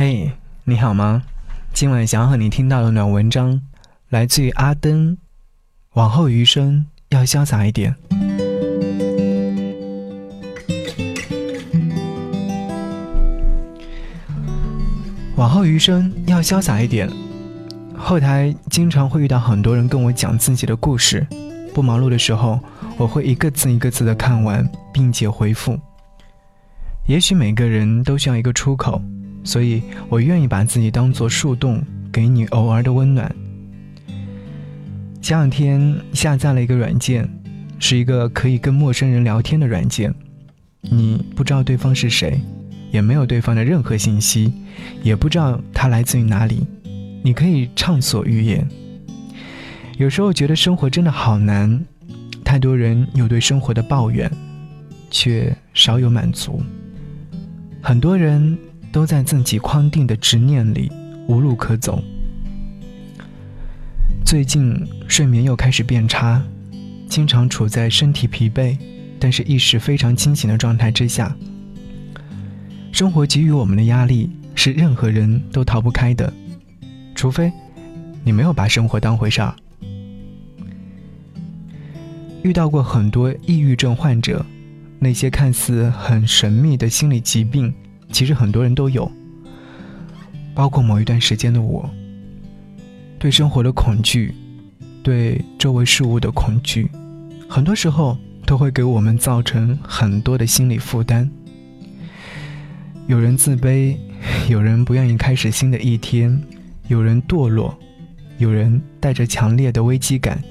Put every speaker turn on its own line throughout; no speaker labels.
嘿，你好吗？今晚想要和你听到的暖文章，来自于阿登。往后余生要潇洒一点。往后余生要潇洒一点。后台经常会遇到很多人跟我讲自己的故事，不忙碌的时候，我会一个字一个字的看完，并且回复。也许每个人都需要一个出口。所以我愿意把自己当做树洞，给你偶尔的温暖。前两天下载了一个软件，是一个可以跟陌生人聊天的软件。你不知道对方是谁，也没有对方的任何信息，也不知道他来自于哪里，你可以畅所欲言。有时候觉得生活真的好难，太多人有对生活的抱怨，却少有满足。很多人。都在自己框定的执念里无路可走。最近睡眠又开始变差，经常处在身体疲惫，但是意识非常清醒的状态之下。生活给予我们的压力是任何人都逃不开的，除非你没有把生活当回事儿。遇到过很多抑郁症患者，那些看似很神秘的心理疾病。其实很多人都有，包括某一段时间的我，对生活的恐惧，对周围事物的恐惧，很多时候都会给我们造成很多的心理负担。有人自卑，有人不愿意开始新的一天，有人堕落，有人带着强烈的危机感，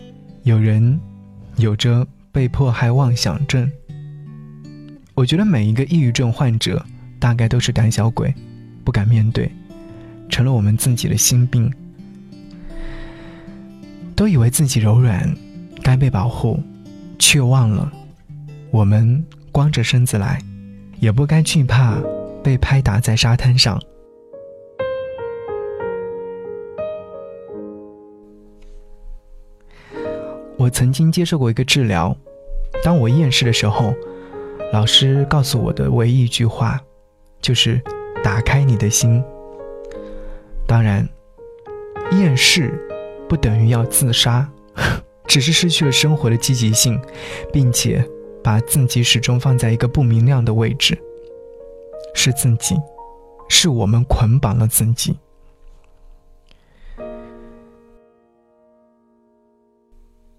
有人有着被迫害妄想症。我觉得每一个抑郁症患者。大概都是胆小鬼，不敢面对，成了我们自己的心病。都以为自己柔软，该被保护，却忘了，我们光着身子来，也不该惧怕被拍打在沙滩上。我曾经接受过一个治疗，当我厌世的时候，老师告诉我的唯一一句话。就是打开你的心。当然，厌世不等于要自杀，只是失去了生活的积极性，并且把自己始终放在一个不明亮的位置。是自己，是我们捆绑了自己。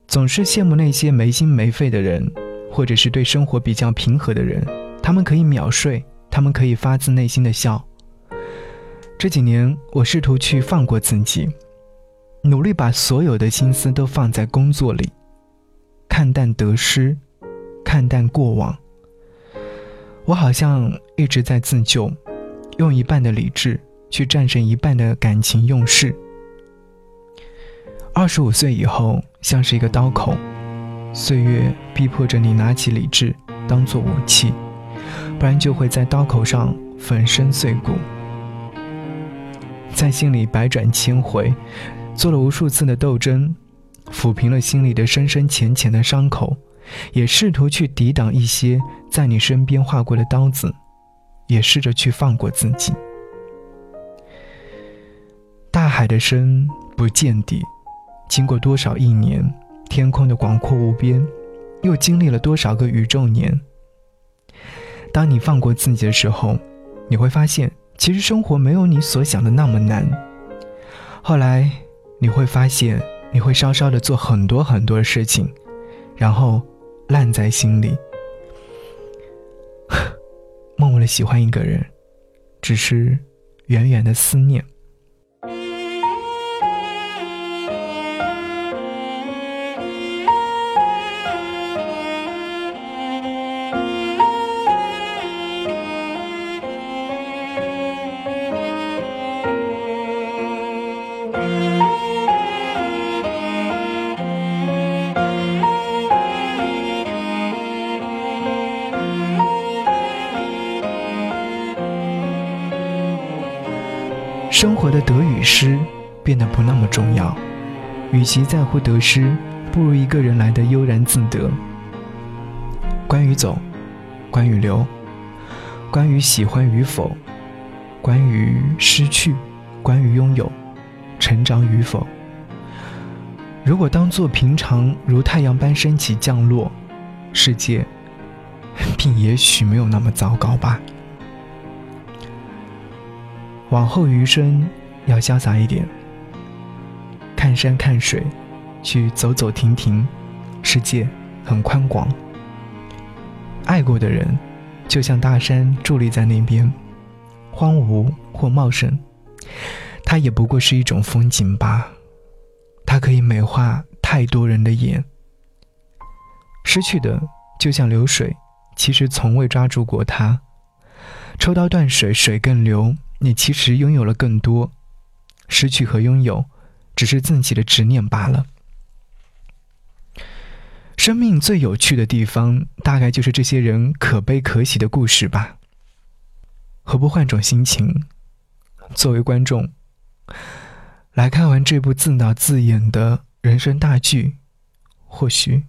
总是羡慕那些没心没肺的人，或者是对生活比较平和的人，他们可以秒睡。他们可以发自内心的笑。这几年，我试图去放过自己，努力把所有的心思都放在工作里，看淡得失，看淡过往。我好像一直在自救，用一半的理智去战胜一半的感情用事。二十五岁以后，像是一个刀口，岁月逼迫着你拿起理智当做武器。不然就会在刀口上粉身碎骨，在心里百转千回，做了无数次的斗争，抚平了心里的深深浅浅的伤口，也试图去抵挡一些在你身边划过的刀子，也试着去放过自己。大海的深不见底，经过多少亿年，天空的广阔无边，又经历了多少个宇宙年。当你放过自己的时候，你会发现，其实生活没有你所想的那么难。后来，你会发现，你会稍稍的做很多很多的事情，然后烂在心里，默默的喜欢一个人，只是远远的思念。生活的得与失变得不那么重要，与其在乎得失，不如一个人来的悠然自得。关于走，关于留，关于喜欢与否，关。于失去，关于拥有，成长与否。如果当做平常如太阳般升起降落，世界，并也许没有那么糟糕吧。往后余生，要潇洒一点，看山看水，去走走停停，世界很宽广。爱过的人，就像大山伫立在那边，荒芜或茂盛，它也不过是一种风景吧。它可以美化太多人的眼。失去的就像流水，其实从未抓住过它。抽刀断水，水更流。你其实拥有了更多。失去和拥有，只是自己的执念罢了。生命最有趣的地方，大概就是这些人可悲可喜的故事吧。何不换种心情，作为观众，来看完这部自导自演的人生大剧，或许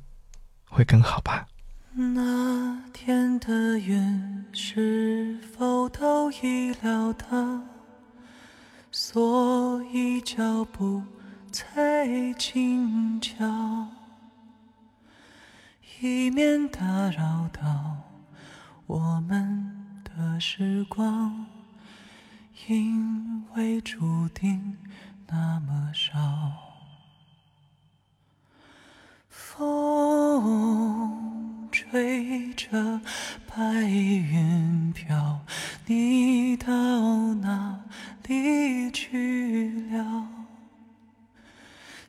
会更好吧。
那天的云是都已料到，所以脚步才轻巧。以免打扰到我们的时光，因为注定那么少。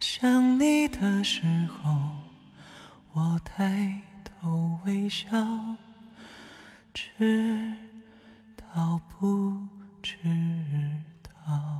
想你的时候。我抬头微笑，知道不知道。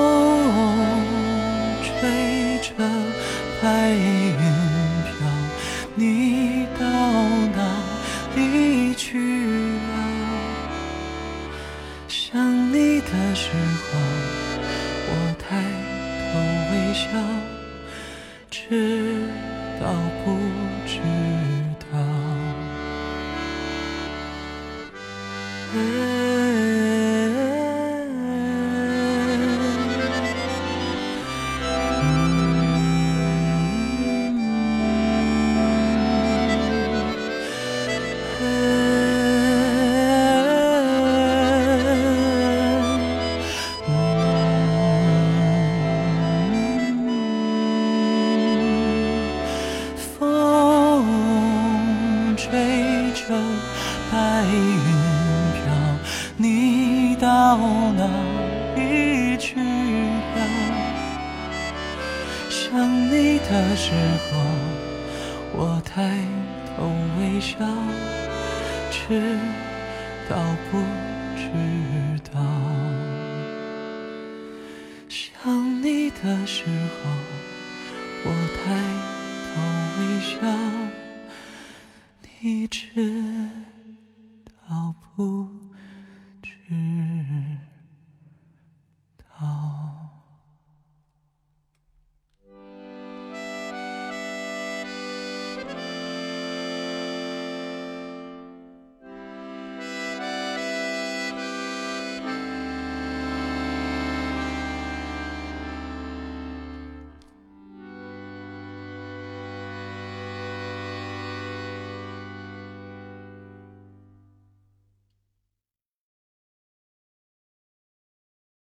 时候，我抬头微笑，知道不的时候我抬头微笑知道不知道？想你的时候我抬头微笑你知道不？